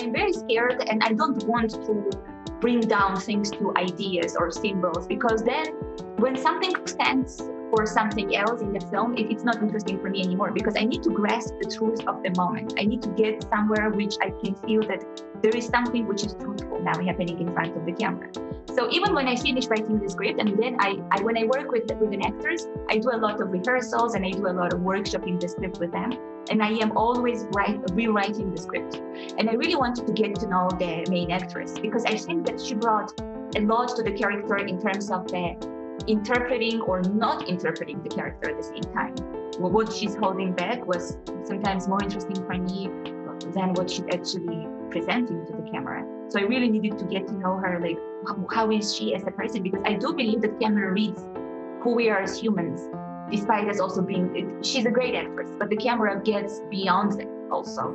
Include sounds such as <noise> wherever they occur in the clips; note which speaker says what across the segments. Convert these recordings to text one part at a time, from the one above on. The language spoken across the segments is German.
Speaker 1: I'm very scared and I don't want to bring down things to ideas or symbols because then when something stands for something else in the film, it, it's not interesting for me anymore because I need to grasp the truth of the moment. I need to get somewhere which I can feel that there is something which is truthful now happening in front of the camera. So even when I finish writing the script and then I, I when I work with with the actors, I do a lot of rehearsals and I do a lot of workshopping the script with them. And I am always write, rewriting the script. And I really wanted to get to know the main actress because I think that she brought a lot to the character in terms of the interpreting or not interpreting the character at the same time. What she's holding back was sometimes more interesting for me than what she's actually presenting to the camera. So I really needed to get to know her, like how is she as a person? Because I do believe that camera reads who we are as humans, despite us also being. She's a great actress, but the camera gets beyond that also.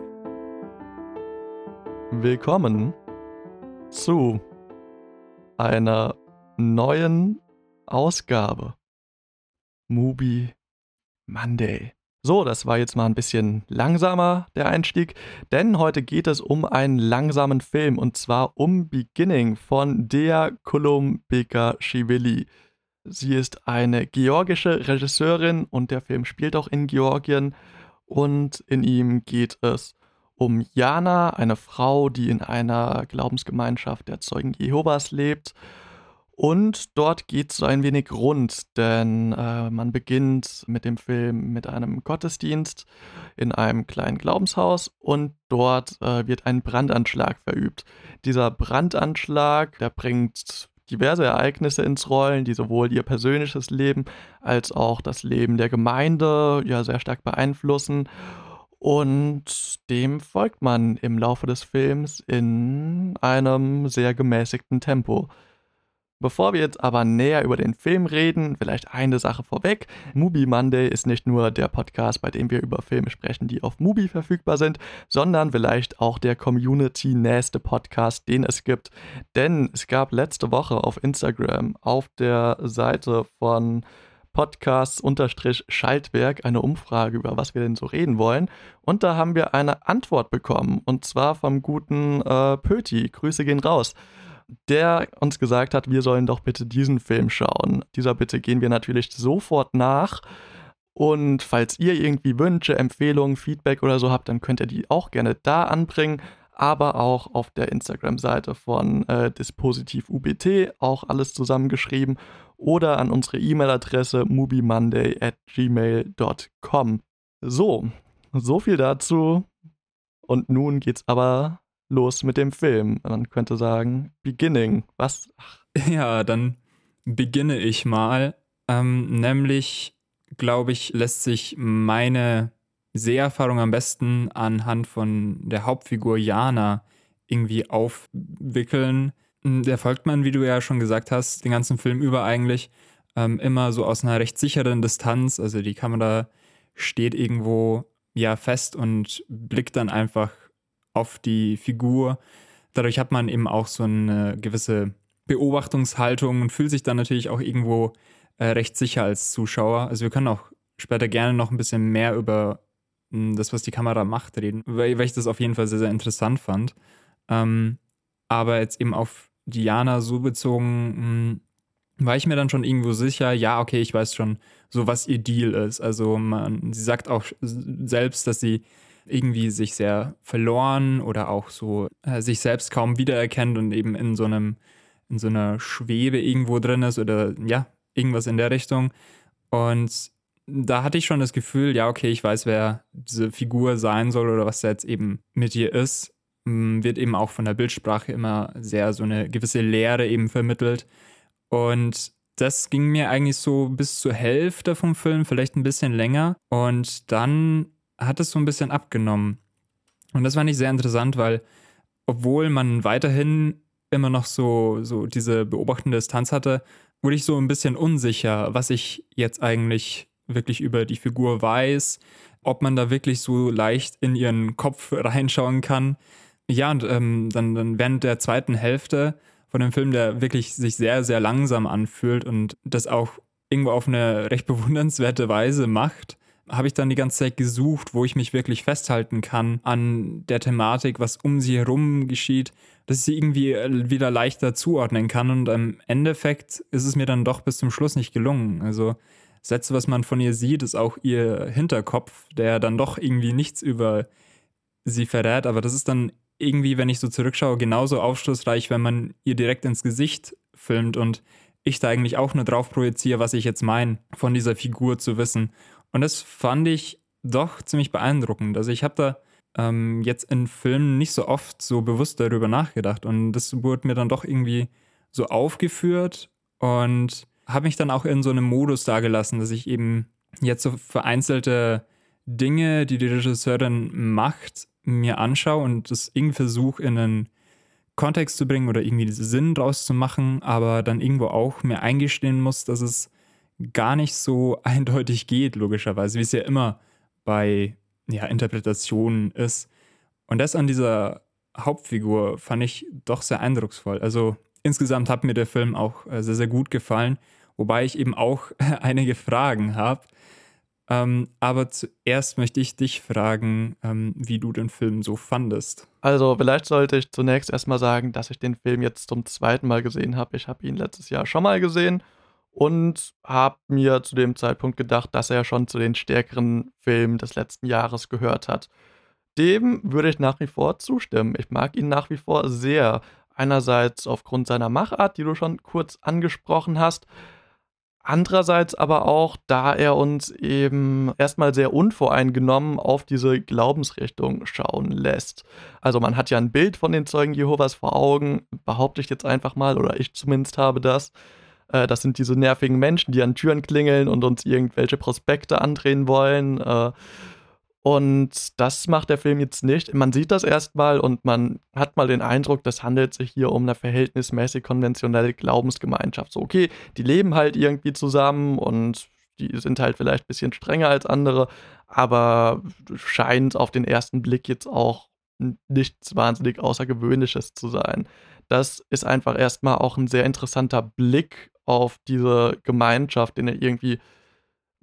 Speaker 2: Willkommen zu einer neuen Ausgabe. Mubi Monday. So, das war jetzt mal ein bisschen langsamer, der Einstieg, denn heute geht es um einen langsamen Film und zwar um Beginning von Dea Kolumbika-Shivili. Sie ist eine georgische Regisseurin und der Film spielt auch in Georgien und in ihm geht es um Jana, eine Frau, die in einer Glaubensgemeinschaft der Zeugen Jehovas lebt und dort geht es so ein wenig rund, denn äh, man beginnt mit dem Film mit einem Gottesdienst in einem kleinen Glaubenshaus und dort äh, wird ein Brandanschlag verübt. Dieser Brandanschlag, der bringt diverse Ereignisse ins Rollen, die sowohl ihr persönliches Leben als auch das Leben der Gemeinde ja sehr stark beeinflussen. Und dem folgt man im Laufe des Films in einem sehr gemäßigten Tempo. Bevor wir jetzt aber näher über den Film reden, vielleicht eine Sache vorweg. Mubi Monday ist nicht nur der Podcast, bei dem wir über Filme sprechen, die auf Mubi verfügbar sind, sondern vielleicht auch der community-nächste Podcast, den es gibt. Denn es gab letzte Woche auf Instagram auf der Seite von Podcasts-Schaltwerk eine Umfrage, über was wir denn so reden wollen. Und da haben wir eine Antwort bekommen. Und zwar vom guten äh, Pöti. Grüße gehen raus der uns gesagt hat, wir sollen doch bitte diesen Film schauen. Dieser Bitte gehen wir natürlich sofort nach. Und falls ihr irgendwie Wünsche, Empfehlungen, Feedback oder so habt, dann könnt ihr die auch gerne da anbringen, aber auch auf der Instagram-Seite von äh, Dispositiv UBT, auch alles zusammengeschrieben, oder an unsere E-Mail-Adresse mubimonday at gmail.com. So, so viel dazu. Und nun geht's aber los mit dem Film. Man könnte sagen, Beginning. Was? Ach.
Speaker 3: Ja, dann beginne ich mal. Ähm, nämlich, glaube ich, lässt sich meine Seherfahrung am besten anhand von der Hauptfigur Jana irgendwie aufwickeln. Hm, der folgt man, wie du ja schon gesagt hast, den ganzen Film über eigentlich ähm, immer so aus einer recht sicheren Distanz. Also die Kamera steht irgendwo ja fest und blickt dann einfach auf die Figur. Dadurch hat man eben auch so eine gewisse Beobachtungshaltung und fühlt sich dann natürlich auch irgendwo äh, recht sicher als Zuschauer. Also wir können auch später gerne noch ein bisschen mehr über hm, das, was die Kamera macht, reden, weil, weil, ich das auf jeden Fall sehr, sehr interessant fand. Ähm, aber jetzt eben auf Diana so bezogen, mh, hm, war ich mir dann schon irgendwo sicher, ja, okay, ich weiß schon, so was ihr Deal ist. Also man, sie sagt auch selbst, dass sie irgendwie sich sehr verloren oder auch so äh, sich selbst kaum wiedererkennt und eben in so einem, in so einer Schwebe irgendwo drin ist oder ja, irgendwas in der Richtung. Und da hatte ich schon das Gefühl, ja, okay, ich weiß, wer diese Figur sein soll oder was da jetzt eben mit ihr ist. Mm, wird eben auch von der Bildsprache immer sehr so eine gewisse Leere eben vermittelt. Und das ging mir eigentlich so bis zur Hälfte vom Film, vielleicht ein bisschen länger. Und dann hat es so ein bisschen abgenommen. Und das fand ich sehr interessant, weil obwohl man weiterhin immer noch so, so diese beobachtende Distanz hatte, wurde ich so ein bisschen unsicher, was ich jetzt eigentlich wirklich über die Figur weiß, ob man da wirklich so leicht in ihren Kopf reinschauen kann. Ja, und ähm, dann, dann während der zweiten Hälfte von dem Film, der wirklich sich sehr, sehr langsam anfühlt und das auch irgendwo auf eine recht bewundernswerte Weise macht, habe ich dann die ganze Zeit gesucht, wo ich mich wirklich festhalten kann an der Thematik, was um sie herum geschieht, dass ich sie irgendwie äh, wieder leichter zuordnen kann. Und im Endeffekt ist es mir dann doch bis zum Schluss nicht gelungen. Also das Letzte, was man von ihr sieht, ist auch ihr Hinterkopf, der dann doch irgendwie nichts über sie verrät. Aber das ist dann irgendwie, wenn ich so zurückschaue, genauso aufschlussreich, wenn man ihr direkt ins Gesicht filmt und ich da eigentlich auch nur drauf projiziere, was ich jetzt meine, von dieser Figur zu wissen. Und das fand ich doch ziemlich beeindruckend. Also ich habe da ähm, jetzt in Filmen nicht so oft so bewusst darüber nachgedacht. Und das wurde mir dann doch irgendwie so aufgeführt und habe mich dann auch in so einem Modus dagelassen, dass ich eben jetzt so vereinzelte Dinge, die die Regisseurin macht, mir anschaue und das irgendwie versuche in einen Kontext zu bringen oder irgendwie Sinn draus zu machen, aber dann irgendwo auch mir eingestehen muss, dass es gar nicht so <laughs> eindeutig geht, logischerweise, wie es ja immer bei ja, Interpretationen ist. Und das an dieser Hauptfigur fand ich doch sehr eindrucksvoll. Also insgesamt hat mir der Film auch äh, sehr, sehr gut gefallen, wobei ich eben auch <laughs> einige Fragen habe. Ähm, aber zuerst möchte ich dich fragen, ähm, wie du den Film so fandest.
Speaker 2: Also, vielleicht sollte ich zunächst erstmal sagen, dass ich den Film jetzt zum zweiten Mal gesehen habe. Ich habe ihn letztes Jahr schon mal gesehen und habe mir zu dem Zeitpunkt gedacht, dass er schon zu den stärkeren Filmen des letzten Jahres gehört hat. Dem würde ich nach wie vor zustimmen. Ich mag ihn nach wie vor sehr. Einerseits aufgrund seiner Machart, die du schon kurz angesprochen hast. Andererseits aber auch, da er uns eben erstmal sehr unvoreingenommen auf diese Glaubensrichtung schauen lässt. Also man hat ja ein Bild von den Zeugen Jehovas vor Augen, behaupte ich jetzt einfach mal, oder ich zumindest habe das. Äh, das sind diese nervigen Menschen, die an Türen klingeln und uns irgendwelche Prospekte andrehen wollen. Äh, und das macht der Film jetzt nicht. Man sieht das erstmal und man hat mal den Eindruck, das handelt sich hier um eine verhältnismäßig konventionelle Glaubensgemeinschaft. So, okay, die leben halt irgendwie zusammen und die sind halt vielleicht ein bisschen strenger als andere, aber scheint auf den ersten Blick jetzt auch nichts wahnsinnig Außergewöhnliches zu sein. Das ist einfach erstmal auch ein sehr interessanter Blick auf diese Gemeinschaft, den er irgendwie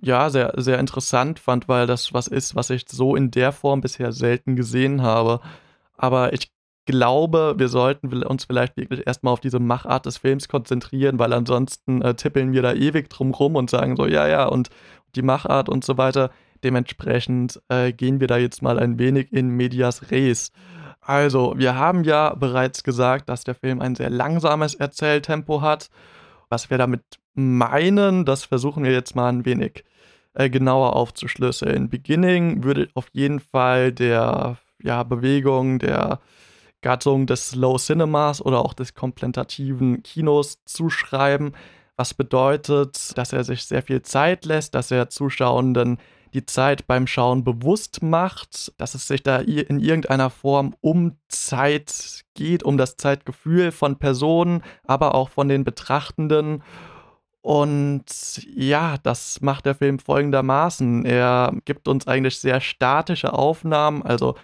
Speaker 2: ja sehr, sehr interessant fand, weil das was ist, was ich so in der Form bisher selten gesehen habe. Aber ich glaube, wir sollten uns vielleicht wirklich erstmal auf diese Machart des Films konzentrieren, weil ansonsten äh, tippeln wir da ewig drum rum und sagen so, ja, ja, und die Machart und so weiter. Dementsprechend äh, gehen wir da jetzt mal ein wenig in Medias Res. Also, wir haben ja bereits gesagt, dass der Film ein sehr langsames Erzähltempo hat was wir damit meinen, das versuchen wir jetzt mal ein wenig äh, genauer aufzuschlüsseln. Beginning würde auf jeden Fall der ja, Bewegung, der Gattung des Slow Cinemas oder auch des kontemplativen Kinos zuschreiben, was bedeutet, dass er sich sehr viel Zeit lässt, dass er Zuschauenden die Zeit beim Schauen bewusst macht, dass es sich da in irgendeiner Form um Zeit geht, um das Zeitgefühl von Personen, aber auch von den Betrachtenden. Und ja, das macht der Film folgendermaßen. Er gibt uns eigentlich sehr statische Aufnahmen, also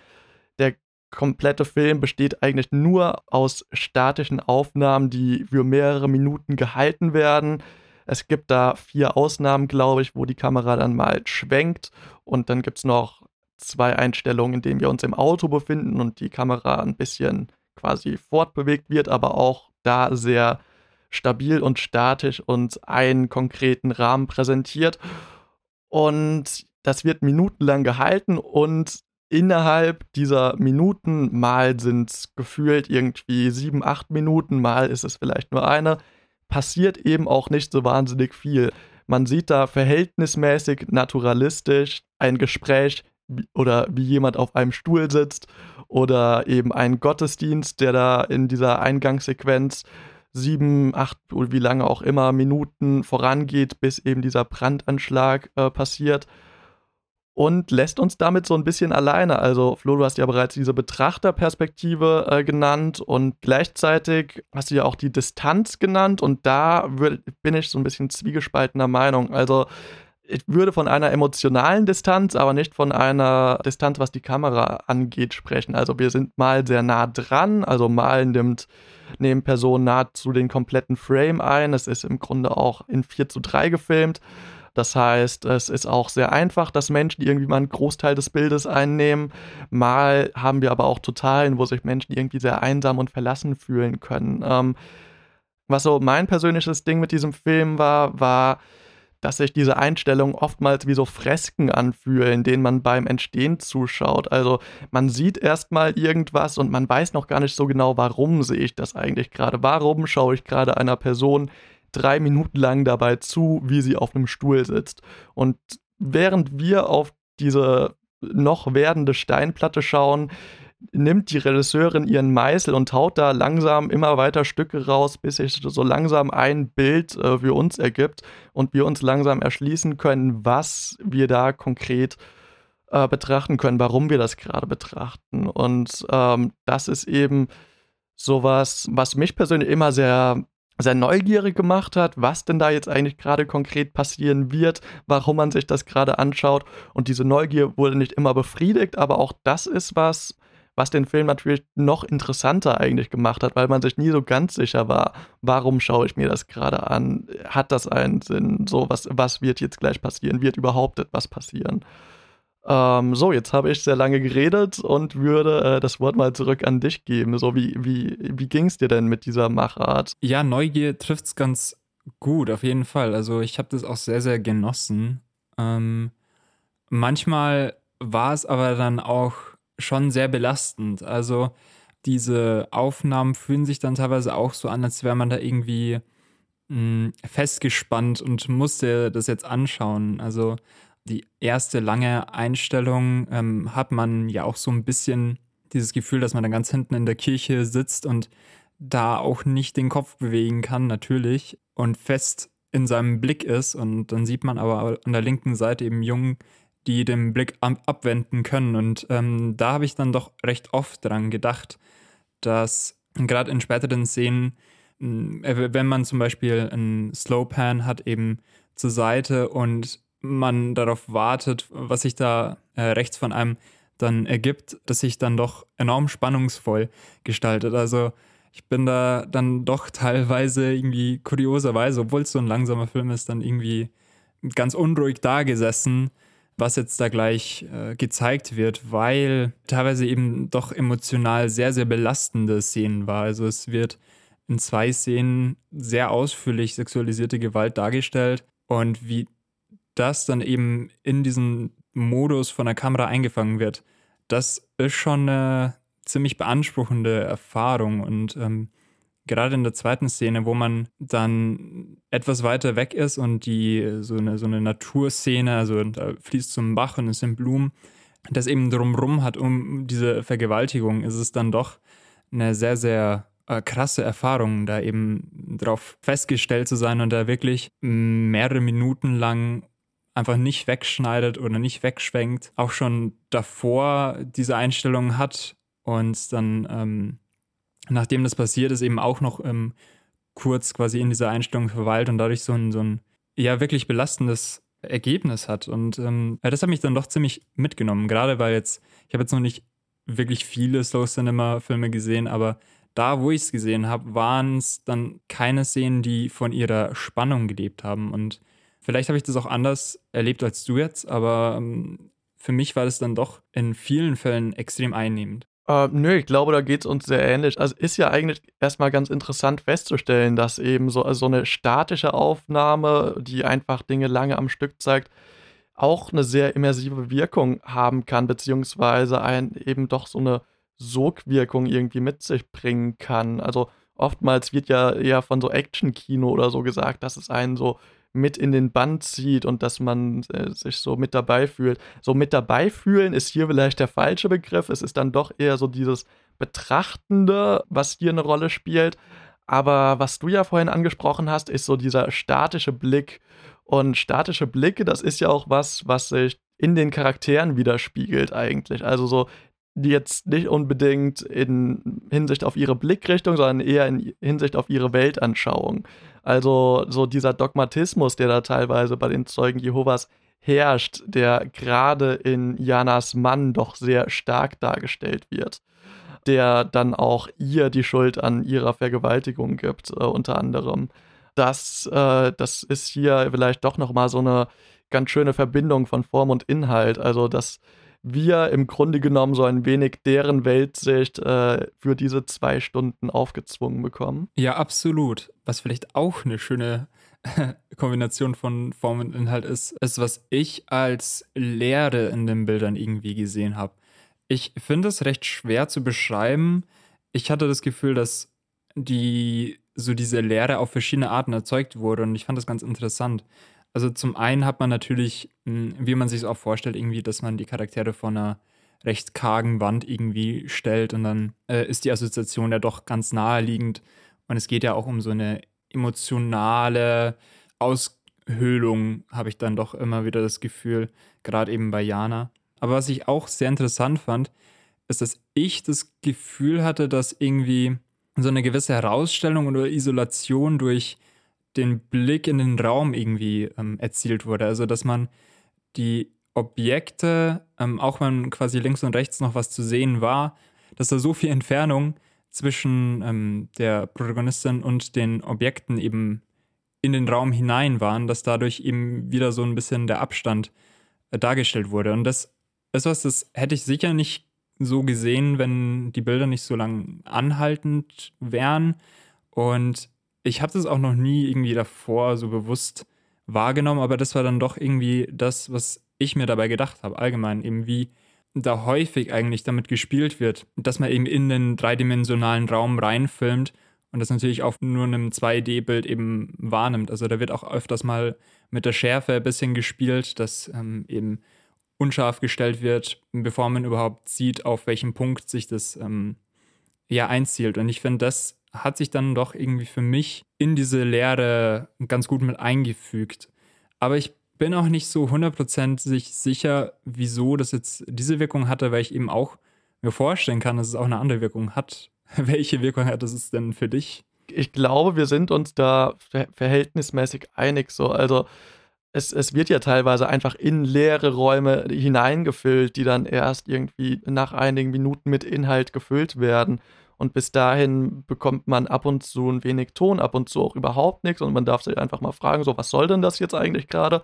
Speaker 2: der komplette Film besteht eigentlich nur aus statischen Aufnahmen, die für mehrere Minuten gehalten werden. Es gibt da vier Ausnahmen, glaube ich, wo die Kamera dann mal schwenkt und dann gibt es noch zwei Einstellungen, in denen wir uns im Auto befinden und die Kamera ein bisschen quasi fortbewegt wird, aber auch da sehr stabil und statisch und einen konkreten Rahmen präsentiert. Und das wird minutenlang gehalten und innerhalb dieser Minuten, mal sind es gefühlt irgendwie sieben, acht Minuten, mal ist es vielleicht nur eine, passiert eben auch nicht so wahnsinnig viel. Man sieht da verhältnismäßig naturalistisch ein Gespräch oder wie jemand auf einem Stuhl sitzt oder eben ein Gottesdienst, der da in dieser Eingangssequenz sieben, acht, wie lange auch immer Minuten vorangeht, bis eben dieser Brandanschlag äh, passiert und lässt uns damit so ein bisschen alleine. Also, Flo, du hast ja bereits diese Betrachterperspektive äh, genannt und gleichzeitig hast du ja auch die Distanz genannt und da würd, bin ich so ein bisschen zwiegespaltener Meinung. Also, ich würde von einer emotionalen Distanz, aber nicht von einer Distanz, was die Kamera angeht, sprechen. Also, wir sind mal sehr nah dran, also mal nimmt nehmen Personen nahezu den kompletten Frame ein. Es ist im Grunde auch in 4 zu 3 gefilmt Das heißt, es ist auch sehr einfach, dass Menschen irgendwie mal einen Großteil des Bildes einnehmen. Mal haben wir aber auch Totalen, wo sich Menschen irgendwie sehr einsam und verlassen fühlen können. Ähm, was so mein persönliches Ding mit diesem Film war, war, dass sich diese Einstellungen oftmals wie so Fresken anfühlen, denen man beim Entstehen zuschaut. Also man sieht erstmal irgendwas und man weiß noch gar nicht so genau, warum sehe ich das eigentlich gerade. Warum schaue ich gerade einer Person drei Minuten lang dabei zu, wie sie auf einem Stuhl sitzt. Und während wir auf diese noch werdende Steinplatte schauen, nimmt die Regisseurin ihren Meißel und haut da langsam immer weiter Stücke raus, bis sich so langsam ein Bild äh, für uns ergibt und wir uns langsam erschließen können, was wir da konkret äh, betrachten können, warum wir das gerade betrachten. Und ähm, das ist eben sowas, was mich persönlich immer sehr sehr neugierig gemacht hat, was denn da jetzt eigentlich gerade konkret passieren wird, warum man sich das gerade anschaut. Und diese Neugier wurde nicht immer befriedigt, aber auch das ist was, was den Film natürlich noch interessanter eigentlich gemacht hat, weil man sich nie so ganz sicher war, warum schaue ich mir das gerade an? Hat das einen Sinn? So, was, was wird jetzt gleich passieren? Wird überhaupt etwas passieren? Ähm, so, jetzt habe ich sehr lange geredet und würde äh, das Wort mal zurück an dich geben. So, wie, wie, wie ging es dir denn mit dieser Machart?
Speaker 3: Ja, Neugier trifft es ganz gut, auf jeden Fall. Also ich habe das auch sehr, sehr genossen. Ähm, manchmal war es aber dann auch schon sehr belastend. Also diese Aufnahmen fühlen sich dann teilweise auch so an, als wäre man da irgendwie mh, hm, festgespannt und musste das jetzt anschauen. Also die erste lange Einstellung ähm, hat man ja auch so ein bisschen dieses Gefühl, dass man dann ganz hinten in der Kirche sitzt und da auch nicht den Kopf bewegen kann, natürlich, und fest in seinem Blick ist. Und dann sieht man aber an der linken Seite eben Jungen, die den Blick abwenden können. Und ähm, da habe ich dann doch recht oft dran gedacht, dass gerade in späteren Szenen, äh, wenn man zum Beispiel einen Slowpan hat, eben zur Seite und man darauf wartet, was sich da äh, rechts von einem dann ergibt, dass sich dann doch enorm spannungsvoll gestaltet. Also ich bin da dann doch teilweise irgendwie kurioserweise, obwohl es so ein langsamer Film ist, dann irgendwie ganz unruhig da gesessen, was jetzt da gleich äh, gezeigt wird, weil teilweise eben doch emotional sehr, sehr belastende Szenen war. Also es wird in zwei Szenen sehr ausführlich sexualisierte Gewalt dargestellt und wie das dann eben in diesen Modus von der Kamera eingefangen wird, das ist schon eine ziemlich beanspruchende Erfahrung. Und ähm, gerade in der zweiten Szene, wo man dann etwas weiter weg ist und die so eine, so eine Naturszene, also da fließt zum Bach und es sind Blumen, das eben drumrum hat um diese Vergewaltigung, ist es dann doch eine sehr, sehr äh, krasse Erfahrung, da eben drauf festgestellt zu sein und da wirklich mehrere Minuten lang einfach nicht wegschneidet oder nicht wegschwenkt, auch schon davor diese Einstellung hat und dann, ähm, nachdem das passiert ist, eben auch noch ähm, kurz quasi in dieser Einstellung verweilt und dadurch so ein, so ein ja wirklich belastendes Ergebnis hat. Und ähm, das hat mich dann doch ziemlich mitgenommen, gerade weil jetzt, ich habe jetzt noch nicht wirklich viele Slow Cinema-Filme gesehen, aber da, wo ich es gesehen habe, waren es dann keine Szenen, die von ihrer Spannung gelebt haben. Und Vielleicht habe ich das auch anders erlebt als du jetzt, aber ähm, für mich war das dann doch in vielen Fällen extrem einnehmend.
Speaker 2: Äh, nö, ich glaube, da geht es uns sehr ähnlich. Also ist ja eigentlich erstmal ganz interessant festzustellen, dass eben so, also so eine statische Aufnahme, die einfach Dinge lange am Stück zeigt, auch eine sehr immersive Wirkung haben kann, beziehungsweise ein eben doch so eine Sogwirkung irgendwie mit sich bringen kann. Also oftmals wird ja eher von so Action-Kino oder so gesagt, dass es einen so mit in den Band zieht und dass man äh, sich so mit dabei fühlt. So mit dabei fühlen ist hier vielleicht der falsche Begriff. Es ist dann doch eher so dieses Betrachtende, was hier eine Rolle spielt. Aber was du ja vorhin angesprochen hast, ist so dieser statische Blick. Und statische Blicke, das ist ja auch was, was sich in den Charakteren widerspiegelt eigentlich. Also so jetzt nicht unbedingt in Hinsicht auf ihre Blickrichtung, sondern eher in Hinsicht auf ihre Weltanschauung. Also so dieser Dogmatismus, der da teilweise bei den Zeugen Jehovas herrscht, der gerade in Janas Mann doch sehr stark dargestellt wird, der dann auch ihr die Schuld an ihrer Vergewaltigung gibt, äh, unter anderem. das, äh, das ist hier vielleicht doch nochmal so eine ganz schöne Verbindung von Form und Inhalt. Also, dass wir im Grunde genommen so ein wenig deren Weltsicht äh, für diese zwei Stunden aufgezwungen bekommen.
Speaker 3: Ja, absolut. Was vielleicht auch eine schöne Kombination von Form und Inhalt ist, ist, was ich als Leere in den Bildern irgendwie gesehen habe. Ich finde es recht schwer zu beschreiben. Ich hatte das Gefühl, dass die so diese Leere auf verschiedene Arten erzeugt wurde und ich fand das ganz interessant. Also zum einen hat man natürlich, hm, wie man sich es auch vorstellt, irgendwie, dass man die Charaktere vor einer recht kargen Wand irgendwie stellt und dann äh, ist die Assoziation ja doch ganz naheliegend und es geht ja auch um so eine emotionale Aushöhlung, habe ich dann doch immer wieder das Gefühl, gerade eben bei Jana. Aber was ich auch sehr interessant fand, ist, dass ich das Gefühl hatte, dass irgendwie so eine gewisse Herausstellung oder Isolation durch den Blick in den Raum irgendwie ähm, erzielt wurde. Also, dass man die Objekte, ähm, auch wenn quasi links und rechts noch was zu sehen war, dass da so viel Entfernung zwischen ähm, der Protagonistin und den Objekten eben in den Raum hinein waren, dass dadurch eben wieder so ein bisschen der Abstand äh, dargestellt wurde. Und das ist was, das hätte ich sicher nicht so gesehen, wenn die Bilder nicht so lang anhaltend wären. Und ich habe das auch noch nie irgendwie davor so bewusst wahrgenommen, aber das war dann doch irgendwie das, was ich mir dabei gedacht habe, allgemein, eben wie da häufig eigentlich damit gespielt wird, dass man eben in den dreidimensionalen Raum reinfilmt und das natürlich auf nur einem 2D-Bild eben wahrnimmt. Also da wird auch öfters mal mit der Schärfe ein bisschen gespielt, dass ähm, eben unscharf gestellt wird, bevor man überhaupt sieht, auf welchem Punkt sich das ähm, ja einzielt. Und ich finde, das hat sich dann doch irgendwie für mich in diese Lehre ganz gut mit eingefügt. Aber ich bin auch nicht so hundertprozentig sicher, wieso das jetzt diese Wirkung hatte, weil ich eben auch mir vorstellen kann, dass es auch eine andere Wirkung hat. <laughs> Welche Wirkung hat es denn für dich?
Speaker 2: Ich glaube, wir sind uns da ver verhältnismäßig einig. So, also es, es wird ja teilweise einfach in leere Räume hineingefüllt, die dann erst irgendwie nach einigen Minuten mit Inhalt gefüllt werden. Und bis dahin bekommt man ab und zu ein wenig Ton, ab und zu auch überhaupt nichts. Und man darf sich einfach mal fragen, so, was soll denn das jetzt eigentlich gerade?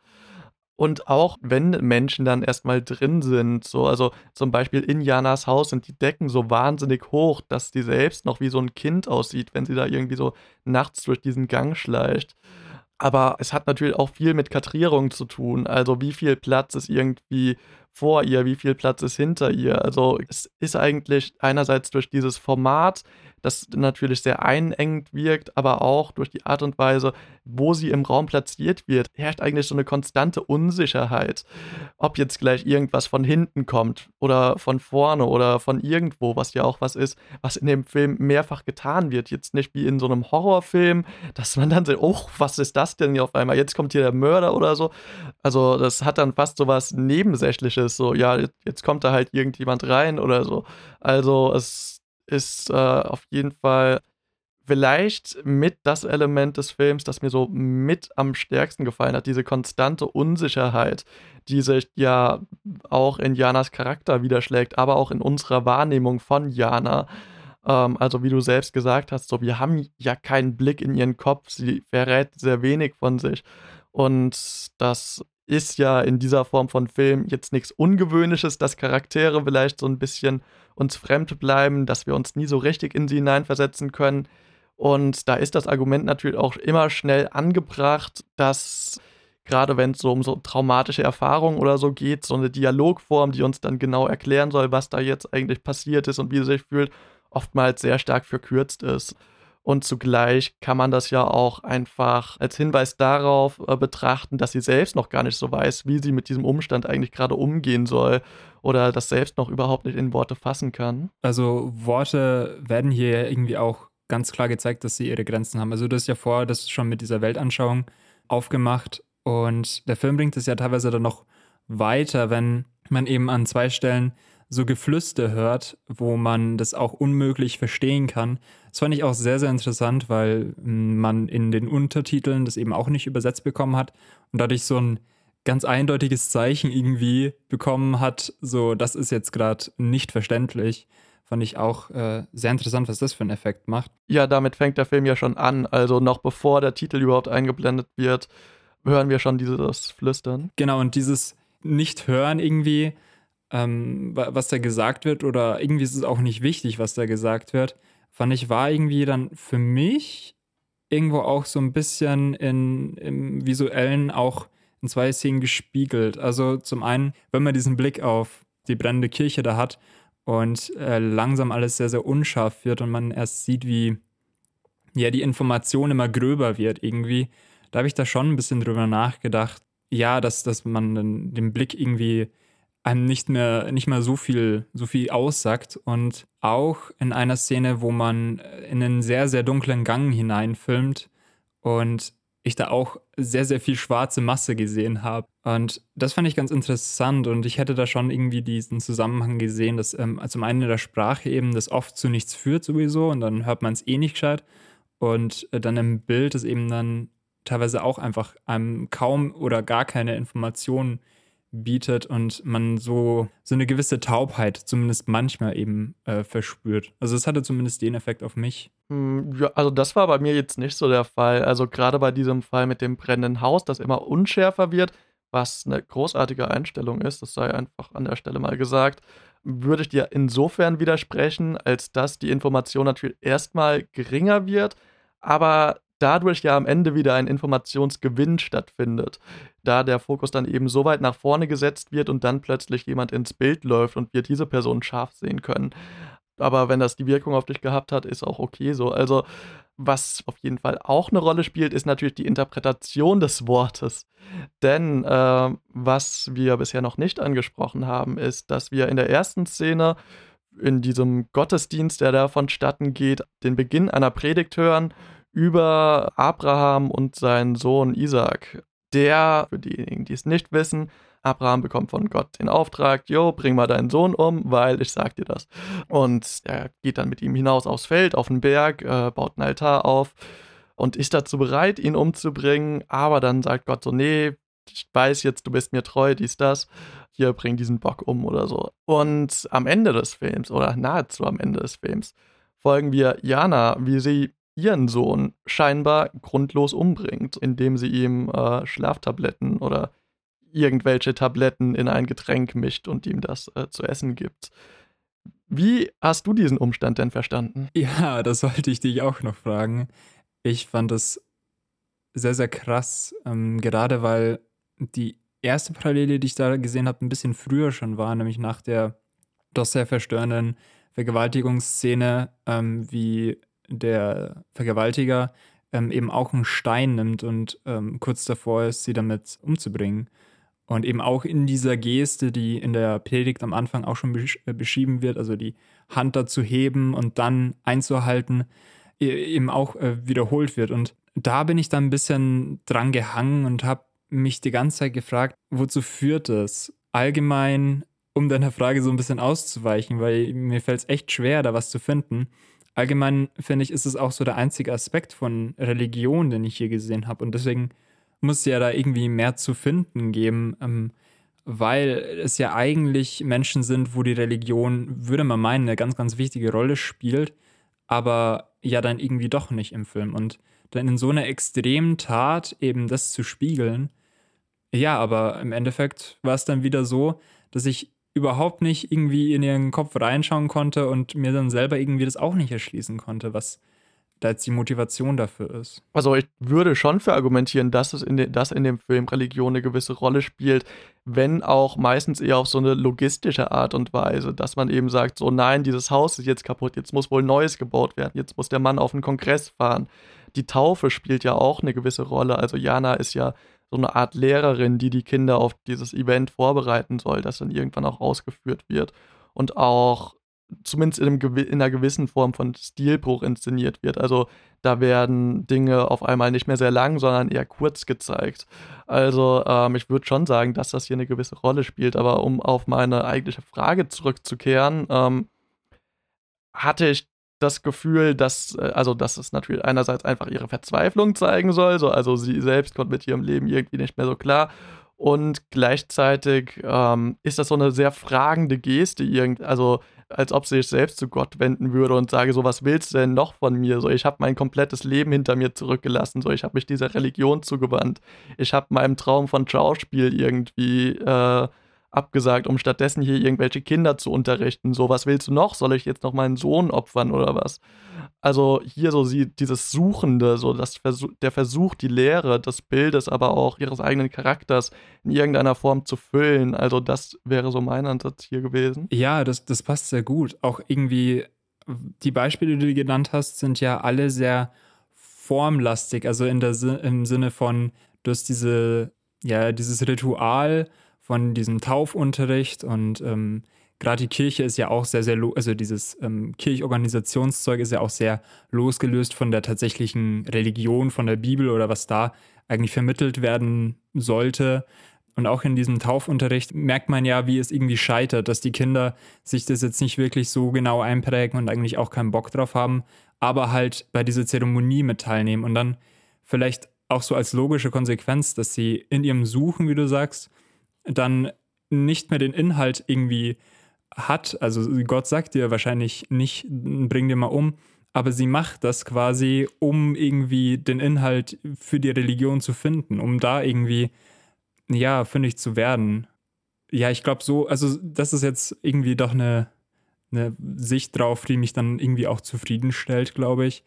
Speaker 2: Und auch wenn Menschen dann erstmal drin sind, so, also zum Beispiel in Janas Haus sind die Decken so wahnsinnig hoch, dass die selbst noch wie so ein Kind aussieht, wenn sie da irgendwie so nachts durch diesen Gang schleicht. Aber es hat natürlich auch viel mit Kadrierung zu tun. Also wie viel Platz ist irgendwie vor ihr, wie viel Platz ist hinter ihr. Also es ist eigentlich einerseits durch dieses Format das natürlich sehr einengend wirkt, aber auch durch die Art und Weise, wo sie im Raum platziert wird, herrscht eigentlich so eine konstante Unsicherheit, ob jetzt gleich irgendwas von hinten kommt oder von vorne oder von irgendwo, was ja auch was ist, was in dem Film mehrfach getan wird. Jetzt nicht wie in so einem Horrorfilm, dass man dann so, oh, was ist das denn hier auf einmal? Jetzt kommt hier der Mörder oder so. Also das hat dann fast so was Nebensächliches, so, ja, jetzt kommt da halt irgendjemand rein oder so. Also es ist äh, auf jeden Fall vielleicht mit das Element des Films, das mir so mit am stärksten gefallen hat, diese konstante Unsicherheit, die sich ja auch in Janas Charakter widerschlägt, aber auch in unserer Wahrnehmung von Jana. Ähm, also wie du selbst gesagt hast, so wir haben ja keinen Blick in ihren Kopf, sie verrät sehr wenig von sich und das ist ja in dieser Form von Film jetzt nichts Ungewöhnliches, dass Charaktere vielleicht so ein bisschen uns fremd bleiben, dass wir uns nie so richtig in sie hineinversetzen können. Und da ist das Argument natürlich auch immer schnell angebracht, dass gerade wenn es so um so traumatische Erfahrungen oder so geht, so eine Dialogform, die uns dann genau erklären soll, was da jetzt eigentlich passiert ist und wie sie sich fühlt, oftmals sehr stark verkürzt ist. Und zugleich kann man das ja auch einfach als Hinweis darauf äh, betrachten, dass sie selbst noch gar nicht so weiß, wie sie mit diesem Umstand eigentlich gerade umgehen soll oder das selbst noch überhaupt nicht in Worte fassen kann.
Speaker 3: Also Worte werden hier irgendwie auch ganz klar gezeigt, dass sie ihre Grenzen haben. Also du hast ja vorher das schon mit dieser Weltanschauung aufgemacht und der Film bringt es ja teilweise dann noch weiter, wenn man eben an zwei Stellen so Geflüster hört, wo man das auch unmöglich verstehen kann. Das fand ich auch sehr, sehr interessant, weil hm, man in den Untertiteln das eben auch nicht übersetzt bekommen hat und dadurch so ein ganz eindeutiges Zeichen irgendwie bekommen hat, so das ist jetzt gerade nicht verständlich, fand ich auch äh, sehr interessant, was das für einen Effekt macht.
Speaker 2: Ja, damit fängt der Film ja schon an. Also noch bevor der Titel überhaupt eingeblendet wird, hören wir schon dieses Flüstern.
Speaker 3: Genau, und dieses Nicht-Hören irgendwie, ähm, was da gesagt wird, oder irgendwie ist es auch nicht wichtig, was da gesagt wird, fand ich, war irgendwie dann für mich irgendwo auch so ein bisschen in, im visuellen auch in zwei Szenen gespiegelt. Also zum einen, wenn man diesen Blick auf die brennende Kirche da hat und äh, langsam alles sehr, sehr unscharf wird und man erst sieht, wie ja die Information immer gröber wird irgendwie, da habe ich da schon ein bisschen drüber nachgedacht. Ja, dass, dass man den, den Blick irgendwie einem nicht mehr, nicht mehr so viel, so viel aussagt. Und auch in einer Szene, wo man in einen sehr, sehr dunklen Gang hineinfilmt und ich da auch sehr, sehr viel schwarze Masse gesehen habe. Und das fand ich ganz interessant und ich hätte da schon irgendwie diesen Zusammenhang gesehen, dass ähm, zum einen in der Sprache eben das oft zu nichts führt sowieso und dann hört man es eh nicht gescheit. Und äh, dann im Bild ist eben dann teilweise auch einfach einem kaum oder gar keine Informationen bietet und man so, so eine gewisse Taubheit zumindest manchmal eben äh, verspürt. Also es hatte zumindest den Effekt auf mich.
Speaker 2: Hm, ja, also das war bei mir jetzt nicht so der Fall. Also gerade bei diesem Fall mit dem brennenden Haus, das immer unschärfer wird, was eine großartige Einstellung ist, das sei einfach an der Stelle mal gesagt, würde ich dir insofern widersprechen, als dass die Information natürlich erstmal geringer wird, aber dadurch ja am Ende wieder ein Informationsgewinn stattfindet, da der Fokus dann eben so weit nach vorne gesetzt wird und dann plötzlich jemand ins Bild läuft und wir diese Person scharf sehen können. Aber wenn das die Wirkung auf dich gehabt hat, ist auch okay so. Also, was auf jeden Fall auch eine Rolle spielt, ist natürlich die Interpretation des Wortes. Denn äh, was wir bisher noch nicht angesprochen haben, ist, dass wir in der ersten Szene in diesem Gottesdienst, der da vonstatten geht, den Beginn einer Predigt hören über Abraham und seinen Sohn Isaac. Der, für diejenigen, die es nicht wissen, Abraham bekommt von Gott den Auftrag, jo, bring mal deinen Sohn um, weil ich sag dir das. Und er geht dann mit ihm hinaus aufs Feld, auf den Berg, äh, baut einen Altar auf und ist dazu bereit, ihn umzubringen. Aber dann sagt Gott so, nee, ich weiß jetzt, du bist mir treu, dies, das. Hier, bring diesen Bock um oder so. Und am Ende des Films, oder nahezu am Ende des Films, folgen wir Jana, wie sie ihren Sohn scheinbar grundlos umbringt, indem sie ihm äh, Schlaftabletten oder irgendwelche Tabletten in ein Getränk mischt und ihm das äh, zu essen gibt. Wie hast du diesen Umstand denn verstanden?
Speaker 3: Ja, das sollte ich dich auch noch fragen. Ich fand es sehr, sehr krass, ähm, gerade weil die erste Parallele, die ich da gesehen habe, ein bisschen früher schon war, nämlich nach der doch sehr verstörenden Vergewaltigungsszene, ähm, wie der Vergewaltiger ähm, eben auch einen Stein nimmt und ähm, kurz davor ist, sie damit umzubringen. Und eben auch in dieser Geste, die in der Predigt am Anfang auch schon äh, beschrieben wird, also die Hand dazu heben und dann einzuhalten, e-, eben auch äh, wiederholt wird. Und da bin ich dann ein bisschen dran gehangen und habe mich die ganze Zeit gefragt, wozu führt das? Allgemein, um deiner Frage so ein bisschen auszuweichen, weil mir fällt es echt schwer, da was zu finden allgemein finde ich, ist es auch so der einzige Aspekt von Religion, den ich hier gesehen habe. Und deswegen muss es ja da irgendwie mehr zu finden geben, ähm, weil es ja eigentlich Menschen sind, wo die Religion, würde man meinen, eine ganz, ganz wichtige Rolle spielt, aber ja dann irgendwie doch nicht im Film. Und dann in so einer extremen Tat eben das zu spiegeln, ja, aber im Endeffekt war es dann wieder so, dass ich überhaupt nicht irgendwie in ihren Kopf reinschauen konnte und mir dann selber irgendwie das auch nicht erschließen konnte, was da jetzt die Motivation dafür ist.
Speaker 2: Also ich würde schon für argumentieren, dass es in, de, dass in dem Film Religion eine gewisse Rolle spielt, wenn auch meistens eher auf so eine logistische Art und Weise, dass man eben sagt, so nein, dieses Haus ist jetzt kaputt, jetzt muss wohl Neues gebaut werden, jetzt muss der Mann auf einen Kongress fahren. Die Taufe spielt ja auch eine gewisse Rolle. Also Jana ist ja so eine Art Lehrerin, die die Kinder auf dieses Event vorbereiten soll, das dann irgendwann auch ausgeführt wird und auch zumindest in, einem, in einer gewissen Form von Stilbruch inszeniert wird. Also da werden Dinge auf einmal nicht mehr sehr lang, sondern eher kurz gezeigt. Also ähm, ich würde schon sagen, dass das hier eine gewisse Rolle spielt, aber um auf meine eigentliche Frage zurückzukehren, ähm, hatte ich das Gefühl, dass, äh, also, dass es natürlich einerseits einfach ihre Verzweiflung zeigen soll, so, also sie selbst kommt mit ihrem Leben irgendwie nicht mehr so klar. Und gleichzeitig ähm, ist das so eine sehr fragende Geste, irgend, also als ob sie sich selbst zu Gott wenden würde und sage, so was willst du denn noch von mir? So, ich habe mein komplettes Leben hinter mir zurückgelassen, so ich habe mich dieser Religion zugewandt. Ich habe meinem Traum von Schauspiel irgendwie äh, abgesagt, um stattdessen hier irgendwelche Kinder zu unterrichten. So, was willst du noch? Soll ich jetzt noch meinen Sohn opfern oder was? Also hier so sie, dieses Suchende, so das Versuch, der Versuch, die Lehre des Bildes, aber auch ihres eigenen Charakters in irgendeiner Form zu füllen. Also das wäre so mein Ansatz hier gewesen.
Speaker 3: Ja, das, das passt sehr gut. Auch irgendwie die Beispiele, die du genannt hast, sind ja alle sehr formlastig. Also in der, im Sinne von, du hast diese, ja, dieses Ritual von diesem Taufunterricht und ähm, gerade die Kirche ist ja auch sehr, sehr, also dieses ähm, Kirchorganisationszeug ist ja auch sehr losgelöst von der tatsächlichen Religion, von der Bibel oder was da eigentlich vermittelt werden sollte. Und auch in diesem Taufunterricht merkt man ja, wie es irgendwie scheitert, dass die Kinder sich das jetzt nicht wirklich so genau einprägen und eigentlich auch keinen Bock drauf haben, aber halt bei dieser Zeremonie mit teilnehmen und dann vielleicht auch so als logische Konsequenz, dass sie in ihrem Suchen, wie du sagst, dann nicht mehr den Inhalt irgendwie hat. Also Gott sagt dir wahrscheinlich nicht, bring dir mal um, aber sie macht das quasi, um irgendwie den Inhalt für die Religion zu finden, um da irgendwie, ja, fündig zu werden. Ja, ich glaube so, also das ist jetzt irgendwie doch eine, eine Sicht drauf, die mich dann irgendwie auch zufriedenstellt, glaube ich.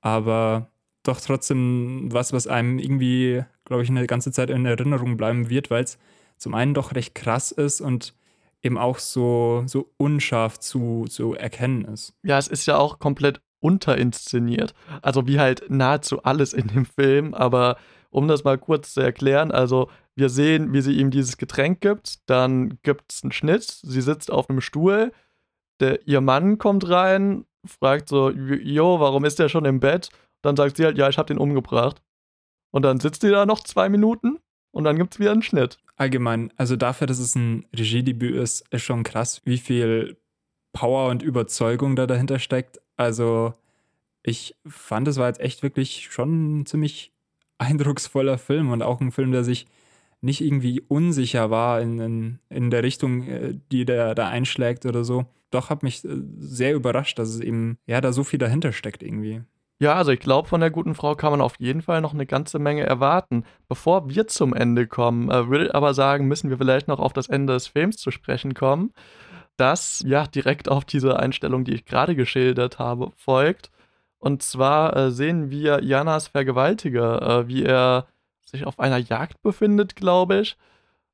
Speaker 3: Aber doch trotzdem was, was einem irgendwie, glaube ich, eine ganze Zeit in Erinnerung bleiben wird, weil es zum einen doch recht krass ist und eben auch so, so unscharf zu, zu erkennen ist.
Speaker 2: Ja, es ist ja auch komplett unterinszeniert. Also wie halt nahezu alles in dem Film, aber um das mal kurz zu erklären, also wir sehen, wie sie ihm dieses Getränk gibt, dann gibt es einen Schnitt, sie sitzt auf einem Stuhl, der, ihr Mann kommt rein, fragt so, jo, warum ist der schon im Bett? Dann sagt sie halt, ja, ich hab den umgebracht. Und dann sitzt sie da noch zwei Minuten und dann gibt es wieder einen Schnitt.
Speaker 3: Allgemein, also dafür, dass es ein Regiedebüt ist, ist schon krass, wie viel Power und Überzeugung da dahinter steckt. Also ich fand, es war jetzt echt wirklich schon ein ziemlich <laughs> eindrucksvoller Film und auch ein Film, der sich nicht irgendwie unsicher war in, in, in der Richtung, äh, die der da einschlägt oder so. Doch hat mich äh, sehr überrascht, dass es eben, ja, da so viel dahinter steckt irgendwie.
Speaker 2: Ja, also ich glaube, von der guten Frau kann man auf jeden Fall noch eine ganze Menge erwarten. Bevor wir zum Ende kommen, äh, würde ich aber sagen, müssen wir vielleicht noch auf das Ende des Films zu sprechen kommen, das ja direkt auf diese Einstellung, die ich gerade geschildert habe, folgt. Und zwar äh, sehen wir Janas Vergewaltiger, äh, wie er sich auf einer Jagd befindet, glaube ich,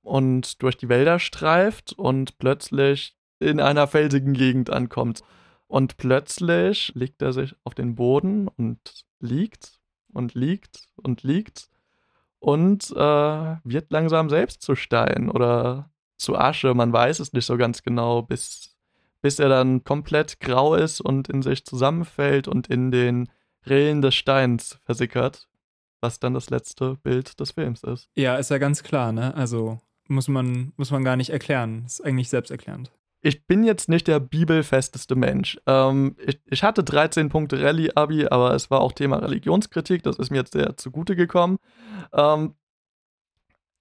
Speaker 2: und durch die Wälder streift und plötzlich in einer felsigen Gegend ankommt. Und plötzlich legt er sich auf den Boden und liegt und liegt und liegt und äh, wird langsam selbst zu Stein oder zu Asche. Man weiß es nicht so ganz genau, bis, bis er dann komplett grau ist und in sich zusammenfällt und in den Rillen des Steins versickert, was dann das letzte Bild des Films ist.
Speaker 3: Ja, ist ja ganz klar, ne? Also muss man, muss man gar nicht erklären. Ist eigentlich selbsterklärend
Speaker 2: ich bin jetzt nicht der bibelfesteste Mensch. Ähm, ich, ich, hatte 13 Punkte Rallye-Abi, aber es war auch Thema Religionskritik, das ist mir jetzt sehr zugute gekommen. Ähm,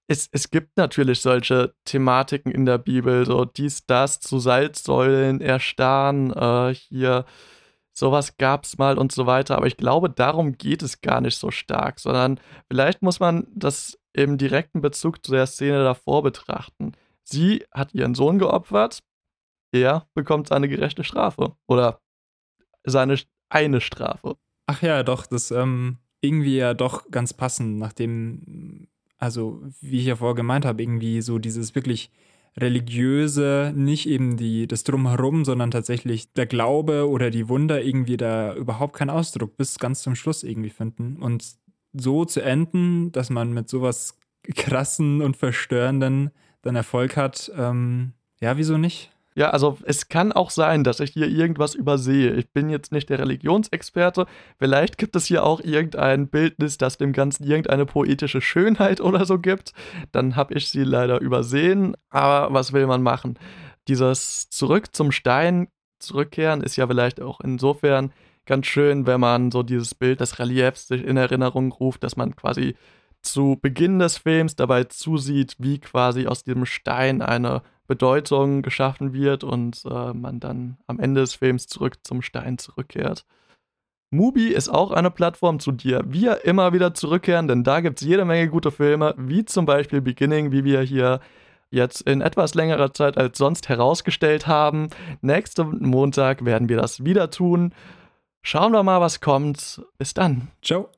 Speaker 2: es, es, gibt natürlich solche Thematiken in der Bibel, so dies, das, zu Salzsäulen erstarren, äh, hier, sowas gab es mal und so weiter, aber ich glaube, darum geht es gar nicht so stark, sondern vielleicht muss man das im direkten Bezug zu der Szene davor betrachten. Sie hat ihren Sohn geopfert, er bekommt seine gerechte Strafe. Oder seine eine Strafe.
Speaker 3: Ach ja, doch, das ähm, irgendwie ja doch ganz passend, nachdem, also wie ich ja vorher gemeint habe, irgendwie so dieses wirklich religiöse, nicht eben die, das Drumherum, sondern tatsächlich der Glaube oder die Wunder irgendwie da überhaupt keinen Ausdruck bis ganz zum Schluss irgendwie finden. Und so zu enden, dass man mit sowas krassen und verstörenden dann Erfolg hat, ähm, ja, wieso nicht?
Speaker 2: Ja, also es kann auch sein, dass ich hier irgendwas übersehe. Ich bin jetzt nicht der Religionsexperte. Vielleicht gibt es hier auch irgendein Bildnis, das dem Ganzen irgendeine poetische Schönheit <laughs> oder so gibt. Dann habe ich sie leider übersehen. Aber was will man machen? Dieses Zurück zum Stein zurückkehren ist ja vielleicht auch insofern ganz schön, wenn man so dieses Bild des Reliefs sich in Erinnerung ruft, dass man quasi zu Beginn des Films dabei zusieht, wie quasi aus diesem Stein eine Bedeutung geschaffen wird und äh, man dann am Ende des Films zurück zum Stein zurückkehrt. Mubi ist auch eine Plattform, zu der wir immer wieder zurückkehren, denn da gibt es jede Menge gute Filme, wie zum Beispiel Beginning, wie wir hier jetzt in etwas längerer Zeit als sonst herausgestellt haben. Nächsten Montag werden wir das wieder tun. Schauen wir mal, was kommt. Bis dann.
Speaker 3: Ciao.